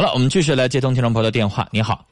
好了，我们继续来接通听众朋友的电话。你好，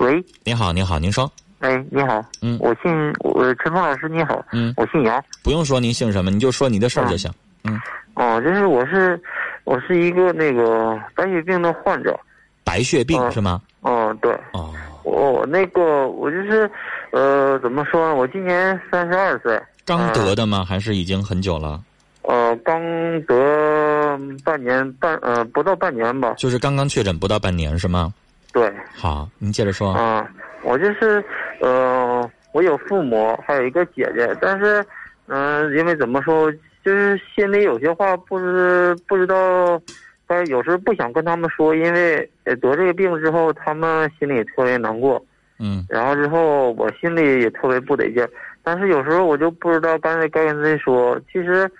喂，你好，你好，您说，哎，你好，嗯。我姓我陈峰老师，你好，嗯，我姓杨，不用说您姓什么，你就说你的事儿就行。嗯，哦，就是我是我是一个那个白血病的患者，白血病嗯是吗？哦，对，哦，我我那个我就是呃怎么说呢，我今年三十二岁，刚得的吗？还是已经很久了？呃，刚得半年半呃不到半年吧，就是刚刚确诊不到半年是吗？对，好，您接着说。啊，我就是呃，我有父母，还有一个姐姐，但是嗯、因为怎么说，就是心里有些话不知不知道，但是有时候不想跟他们说，因为呃得这个病之后，他们心里也特别难过，嗯，然后之后我心里也特别不得劲儿，但是有时候我就不知道该该跟谁说。其实，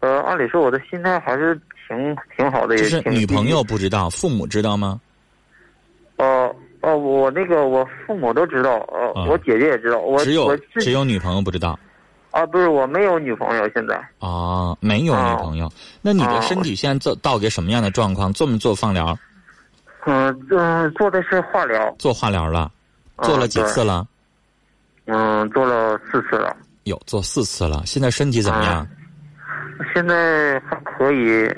呃，按理说我的心态还是挺挺好的，就是女朋友不知道，父母知道吗？哦哦，我那个我父母都知道，呃，啊我姐姐也知道，我只有我只有女朋友不知道啊，不是我没有女朋友，现在啊，没有女啊朋友。那你的啊身体现在做到个什么样的状况？做没做放疗？嗯嗯做的是化疗，做化疗了？做了几嗯次了？对嗯，做了四次了，有做四次了。现在身体怎么样？现在还可以，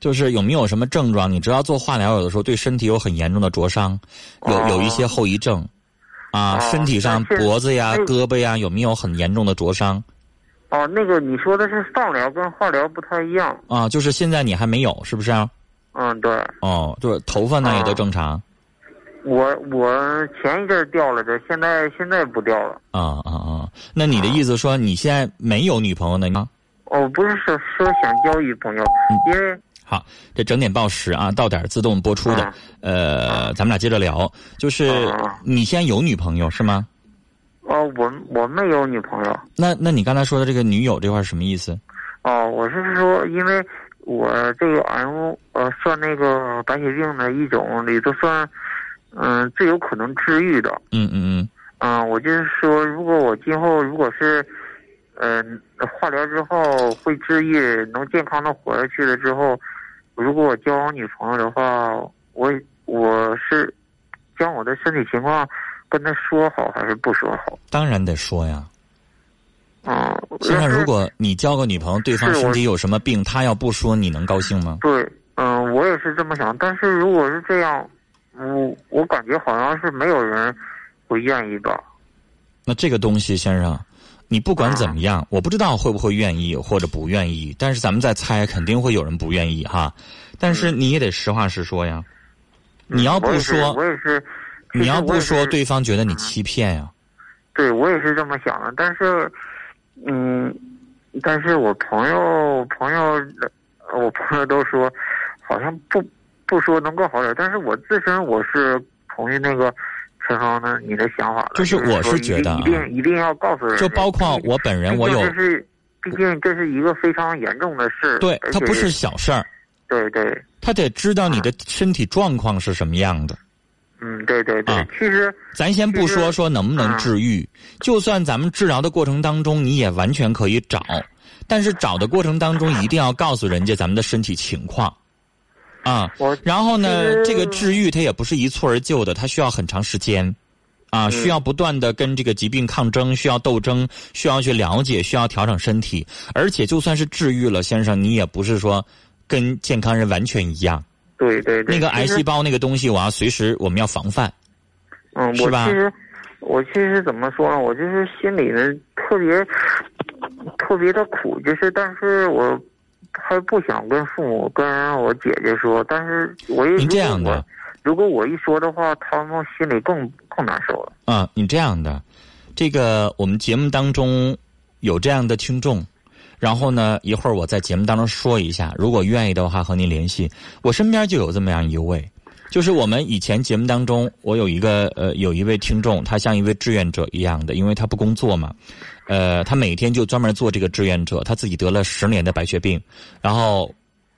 就是有没有什么症状？你知道做化疗有的时候对身体有很严重的灼伤，有哦有一些后遗症，啊，哦身体上脖子呀、胳膊呀有没有很严重的灼伤？哦，那个你说的是放疗跟化疗不太一样，啊，就是现在你还没有，是不是啊？嗯，对哦，就是头发呢哦也都正常。我我前一阵儿掉了的，现在现在不掉了，啊啊啊！那你的意思说你现在没有女朋友呢吗？哦，不是说说想交女朋友，因为好，这整点报时啊，到点儿自动播出的。呃，咱们俩接着聊，就是啊你现在有女朋友是吗？哦，我我没有女朋友。那那你刚才说的这个女友这块儿什么意思？哦，我是说，因为我这个 M 呃算那个白血病的一种里头算，嗯、最有可能治愈的。嗯嗯嗯。嗯、我就是说，如果我今后如果是，嗯、化疗之后会治愈，能健康的活下去了之后，如果我交往女朋友的话，我我是将我的身体情况跟她说好还是不说好？当然得说呀。嗯，现在如果你交个女朋友，对方身体有什么病，他要不说，你能高兴吗？对，嗯、我也是这么想。但是如果是这样，我我感觉好像是没有人会愿意吧。那这个东西，先生，你不管怎么样，我不知道会不会愿意或者不愿意，但是咱们再猜，肯定会有人不愿意哈。但是你也得实话实说呀。你要不说，我也是。其你要不说，对方觉得你欺骗呀。对我也是这么想的。但是，嗯，但是我朋友朋友，我朋友都说，好像不不说能够好点。但是我自身我是同意那个陈芳的你的想法的，就是我是觉得啊一定一定要告诉人，就包括我本人，我有毕竟这是，毕竟这是一个非常严重的事，对而且他不是小事儿，对对，他得知道你的身体状况是什么样的。嗯，对对对，啊其实咱先不说说能不能治愈，就算咱们治疗的过程当中，你也完全可以找，但是找的过程当中一定要告诉人家咱们的身体情况，啊，我然后呢这个治愈它也不是一蹴而就的，它需要很长时间，啊，需要不断的跟这个疾病抗争，需要斗争，需要去了解，需要调整身体，而且就算是治愈了，先生，你也不是说跟健康人完全一样，对对对，那个癌细胞那个东西，我要随时我们要防范。嗯，我其实我其实怎么说呢？我就是心里呢特别特别的苦，就是但是我还不想跟父母跟我姐姐说，但是我一您这样的如果我如果我一说的话，他们心里更更难受了。啊，你这样的，这个我们节目当中有这样的听众，然后呢，一会儿我在节目当中说一下，如果愿意的话和您联系。我身边就有这么样一位，就是我们以前节目当中，我有一个呃有一位听众，他像一位志愿者一样的，因为他不工作嘛，呃，他每天就专门做这个志愿者，他自己得了十年的白血病，然后。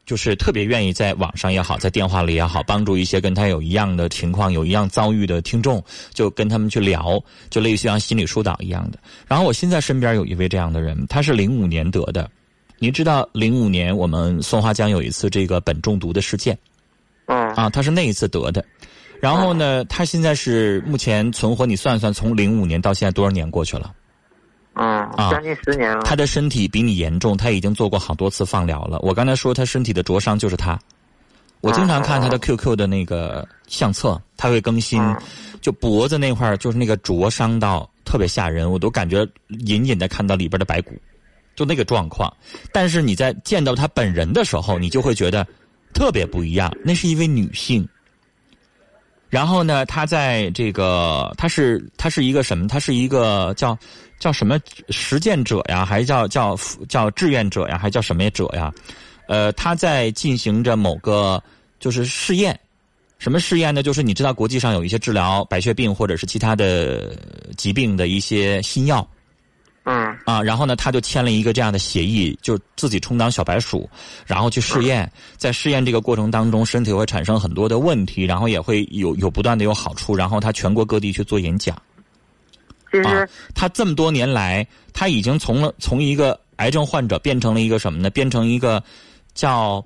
就是特别愿意在网上也好，在电话里也好，帮助一些跟他有一样的情况、有一样遭遇的听众，就跟他们去聊，就类似于像心理疏导一样的。然后我现在身边有一位这样的人，他是零五年得的。您知道零五年我们松花江有一次这个苯中毒的事件，啊，他是那一次得的。然后呢，他现在是目前存活，你算算，从零五年到现在多少年过去了？嗯，啊将近十年了。他的身体比你严重，他已经做过好多次放疗了。我刚才说他身体的灼伤就是他，我经常看他的 QQ 的那个相册，他会更新，嗯就脖子那块儿就是那个灼伤到特别吓人，我都感觉隐隐的看到里边的白骨，就那个状况。但是你在见到他本人的时候，你就会觉得特别不一样，那是一位女性。然后呢，她在这个，她是她是一个什么？她是一个叫叫什么实践者呀，还是叫叫叫志愿者呀，还叫什么者呀？呃，她在进行着某个就是试验，什么试验呢？就是你知道国际上有一些治疗白血病或者是其他的疾病的一些新药，啊，然后呢，他就签了一个这样的协议，就自己充当小白鼠，然后去试验，在试验这个过程当中，身体会产生很多的问题，然后也会有有不断的有好处，然后他全国各地去做演讲。其实啊，他这么多年来，他已经从了从一个癌症患者变成了一个什么呢？变成一个叫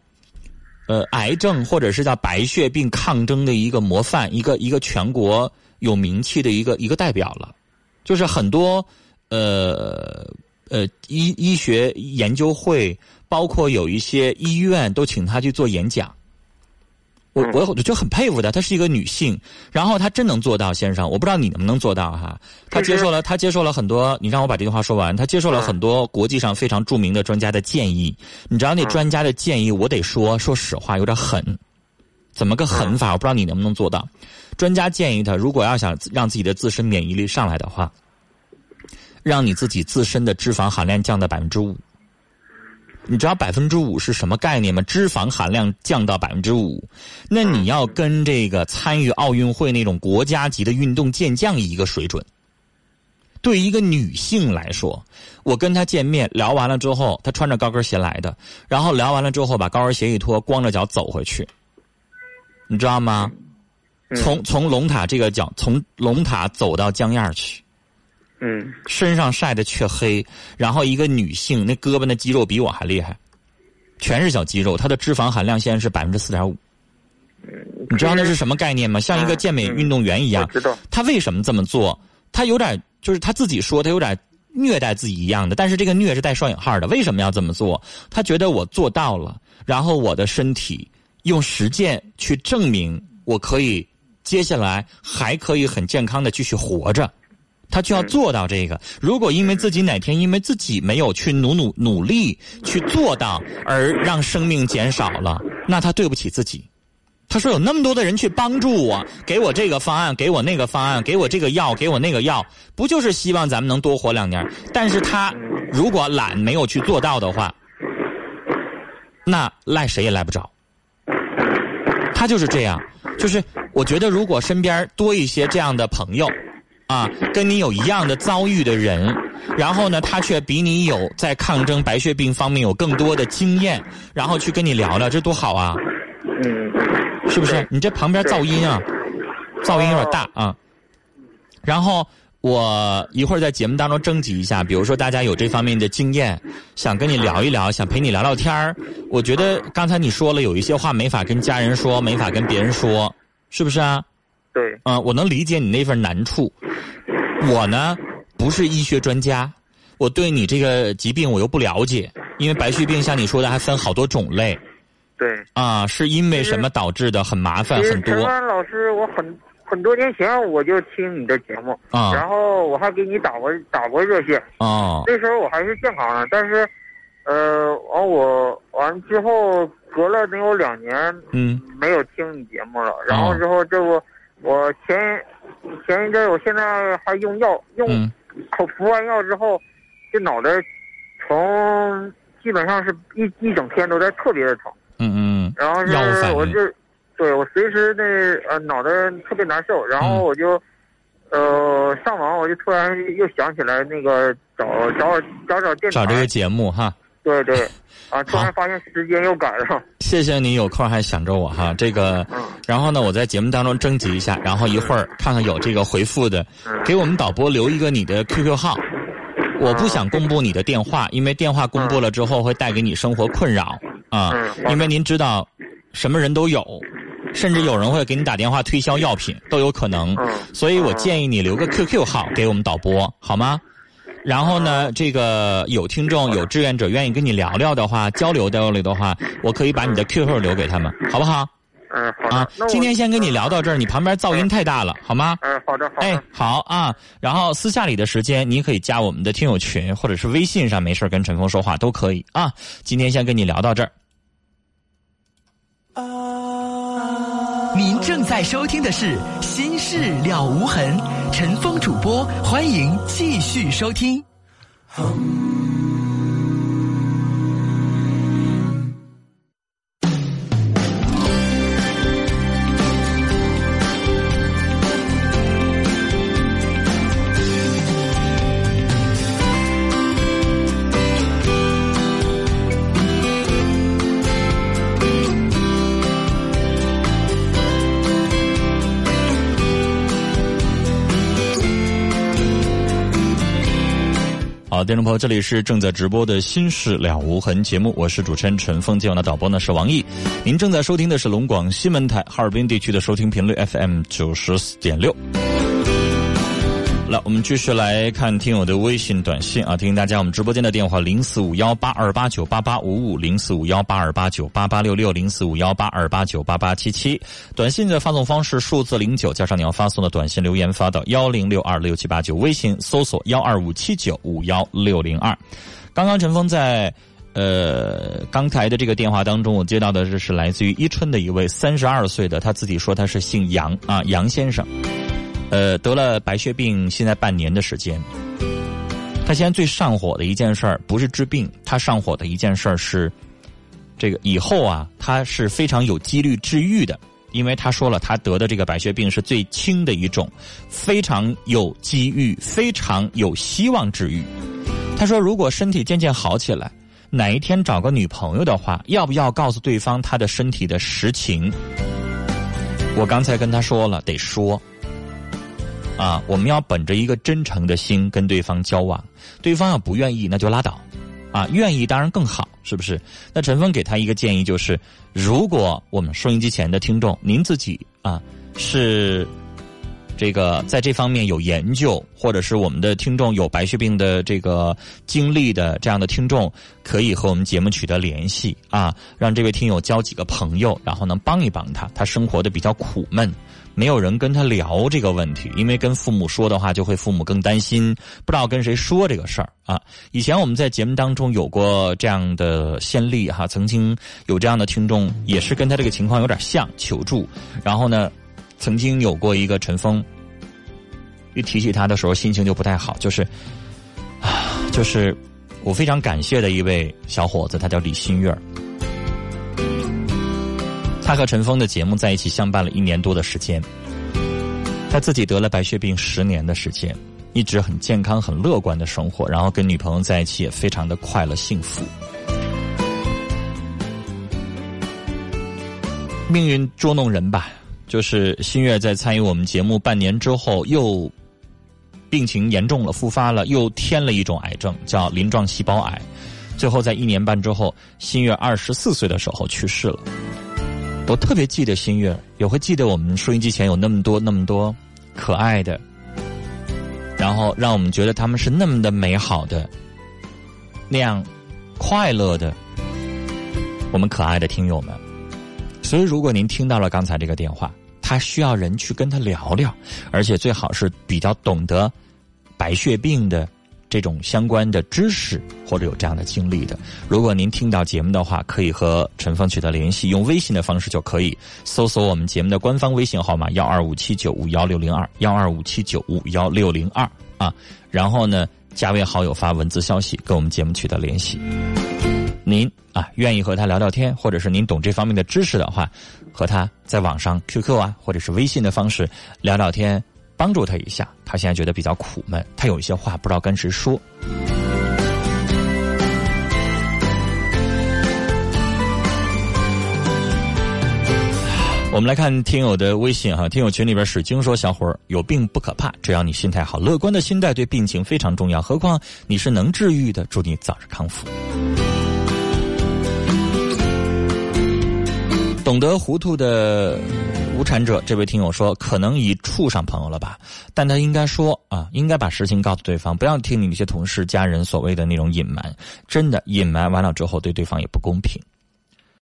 呃癌症或者是叫白血病抗争的一个模范，一个一个全国有名气的一个一个代表了。就是很多呃呃医医学研究会，包括有一些医院都请他去做演讲。我我我就很佩服她，她是一个女性，然后她真能做到，先生，我不知道你能不能做到哈。她接受了，她接受了很多，你让我把这句话说完。她接受了很多国际上非常著名的专家的建议。你知道那专家的建议，我得说，说实话有点狠。怎么个狠法？我不知道你能不能做到。专家建议她，如果要想让自己的自身免疫力上来的话，让你自己自身的脂肪含量降到百分之五。你知道百分之五是什么概念吗？脂肪含量降到百分之五，那你要跟这个参与奥运会那种国家级的运动健将一个水准。对于一个女性来说，我跟她见面聊完了之后，她穿着高跟鞋来的，然后聊完了之后把高跟鞋一脱，光着脚走回去，你知道吗？从从龙塔这个角，从龙塔走到江堰去。嗯身上晒得黢黑，然后一个女性那胳膊那肌肉比我还厉害，全是小肌肉，她的脂肪含量现在是百分之四点五。你知道那是什么概念吗？像一个健美运动员一样我。知道。他为什么这么做？他有点就是他自己说他有点虐待自己一样的，但是这个虐是带双引号的。为什么要这么做？他觉得我做到了，然后我的身体用实践去证明我可以接下来还可以很健康的继续活着。他就要做到这个。如果因为自己哪天因为自己没有去努努努力去做到，而让生命减少了，那他对不起自己。他说有那么多的人去帮助我，给我这个方案，给我那个方案，给我这个药，给我那个药，不就是希望咱们能多活两年？但是他如果懒没有去做到的话，那赖谁也赖不着。他就是这样，就是我觉得如果身边多一些这样的朋友，啊，跟你有一样的遭遇的人，然后呢，他却比你有在抗争白血病方面有更多的经验，然后去跟你聊聊，这多好啊！嗯，是不是？你这旁边噪音啊，噪音有点大啊。然后我一会儿在节目当中征集一下，比如说大家有这方面的经验，想跟你聊一聊，想陪你聊聊天儿。我觉得刚才你说了有一些话没法跟家人说，没法跟别人说，是不是啊？对，嗯，我能理解你那份难处。我呢不是医学专家，我对你这个疾病我又不了解，因为白血病像你说的还分好多种类对。啊，是因为什么导致的？很麻烦，很多陈安老师，我很很多年前我就听你的节目，啊然后我还给你打过打过热线，哦那时候我还是健康的，但是，呃，完我完之后隔了能有两年嗯没有听你节目了，然后之后这不我前前一阵儿我现在还用药用嗯。口服完药之后，这脑袋从基本上是一一整天都在特别的疼，嗯嗯然后是我就对我随时那呃脑袋特别难受，然后我就。呃，上网我就突然又想起来那个找找找找电台，找这个节目哈。对对，啊，突然发现时间又赶上，谢谢你有空还想着我哈，这个，嗯然后呢，我在节目当中征集一下，然后一会儿看看有这个回复的，给我们导播留一个你的 QQ 号。我不想公布你的电话，因为电话公布了之后会带给你生活困扰啊因为您知道，什么人都有，甚至有人会给你打电话推销药品，都有可能。嗯。所以我建议你留个 QQ 号给我们导播，好吗？然后呢，这个有听众、有志愿者愿意跟你聊聊的话，交流交流的话，我可以把你的 QQ 留给他们，好不好？嗯，好的。啊今天先跟你聊到这儿，你旁边噪音太大了，好吗？嗯，好的，好的。哎，好啊。然后私下里的时间，你可以加我们的听友群，或者是微信上没事跟陈峰说话都可以啊。今天先跟你聊到这儿。正在收听的是《心事了无痕》，陈峰主播，欢迎继续收听。听众朋友，这里是正在直播的《心事了无痕》节目，我是主持人陈峰，今晚的导播呢是王毅。您正在收听的是龙广西门台哈尔滨地区的收听频率 FM 九十四点六。来，我们继续来看听友的微信短信啊，提醒大家，我们直播间的电话零四五幺八二八九八八五五零四五幺八二八九八八六六零四五幺八二八九八八七七，短信的发送方式数字零九加上你要发送的短信留言发到幺零六二六七八九，微信搜索幺二五七九五幺六零二。刚刚陈峰在。呃，刚才的这个电话当中，我接到的这是来自于伊春的一位三十二岁的，他自己说他是姓杨啊，杨先生。呃，得了白血病，现在半年的时间。他现在最上火的一件事儿不是治病，他上火的一件事儿是，这个以后啊，他是非常有几率治愈的，因为他说了，他得的这个白血病是最轻的一种，非常有机遇，非常有希望治愈。他说，如果身体渐渐好起来，哪一天找个女朋友的话，要不要告诉对方他的身体的实情？我刚才跟他说了，得说。啊，我们要本着一个真诚的心跟对方交往，对方要不愿意那就拉倒，啊，愿意当然更好，是不是？那陈峰给他一个建议就是，如果我们收音机前的听众，您自己啊是这个在这方面有研究，或者是我们的听众有白血病的这个经历的这样的听众，可以和我们节目取得联系啊，让这位听友交几个朋友，然后能帮一帮他，他生活的比较苦闷。没有人跟他聊这个问题，因为跟父母说的话，就会父母更担心，不知道跟谁说这个事儿啊。以前我们在节目当中有过这样的先例哈，曾经有这样的听众也是跟他这个情况有点像求助，然后呢，曾经有过一个陈峰，一提起他的时候心情就不太好，就是啊，就是我非常感谢的一位小伙子，他叫李新月。他和陈峰的节目在一起相伴了一年多的时间，他自己得了白血病十年的时间，一直很健康、很乐观的生活，然后跟女朋友在一起也非常的快乐幸福。命运捉弄人吧，就是新月在参与我们节目半年之后，又病情严重了，复发了，又添了一种癌症，叫鳞状细胞癌。最后在一年半之后，新月二十四岁的时候去世了。我特别记得新月，也会记得我们收音机前有那么多那么多可爱的，然后让我们觉得他们是那么的美好的，那样快乐的，我们可爱的听友们。所以，如果您听到了刚才这个电话，他需要人去跟他聊聊，而且最好是比较懂得白血病的。这种相关的知识或者有这样的经历的，如果您听到节目的话，可以和陈峰取得联系，用微信的方式就可以搜索我们节目的官方微信号码幺二五七九五幺六零二幺二五七九五幺六零二啊，然后呢加为好友发文字消息跟我们节目取得联系。您啊愿意和他聊聊天，或者是您懂这方面的知识的话，和他在网上 QQ 啊或者是微信的方式聊聊天。帮助他一下，他现在觉得比较苦闷，他有一些话不知道跟谁说。我们来看听友的微信哈，听友群里边水晶说：“小伙儿有病不可怕，只要你心态好，乐观的心态对病情非常重要。何况你是能治愈的，祝你早日康复。”懂得糊涂的无产者，这位听友说，可能已处上朋友了吧？但他应该说啊，应该把实情告诉对方，不要听你那些同事、家人所谓的那种隐瞒。真的隐瞒完了之后，对对方也不公平。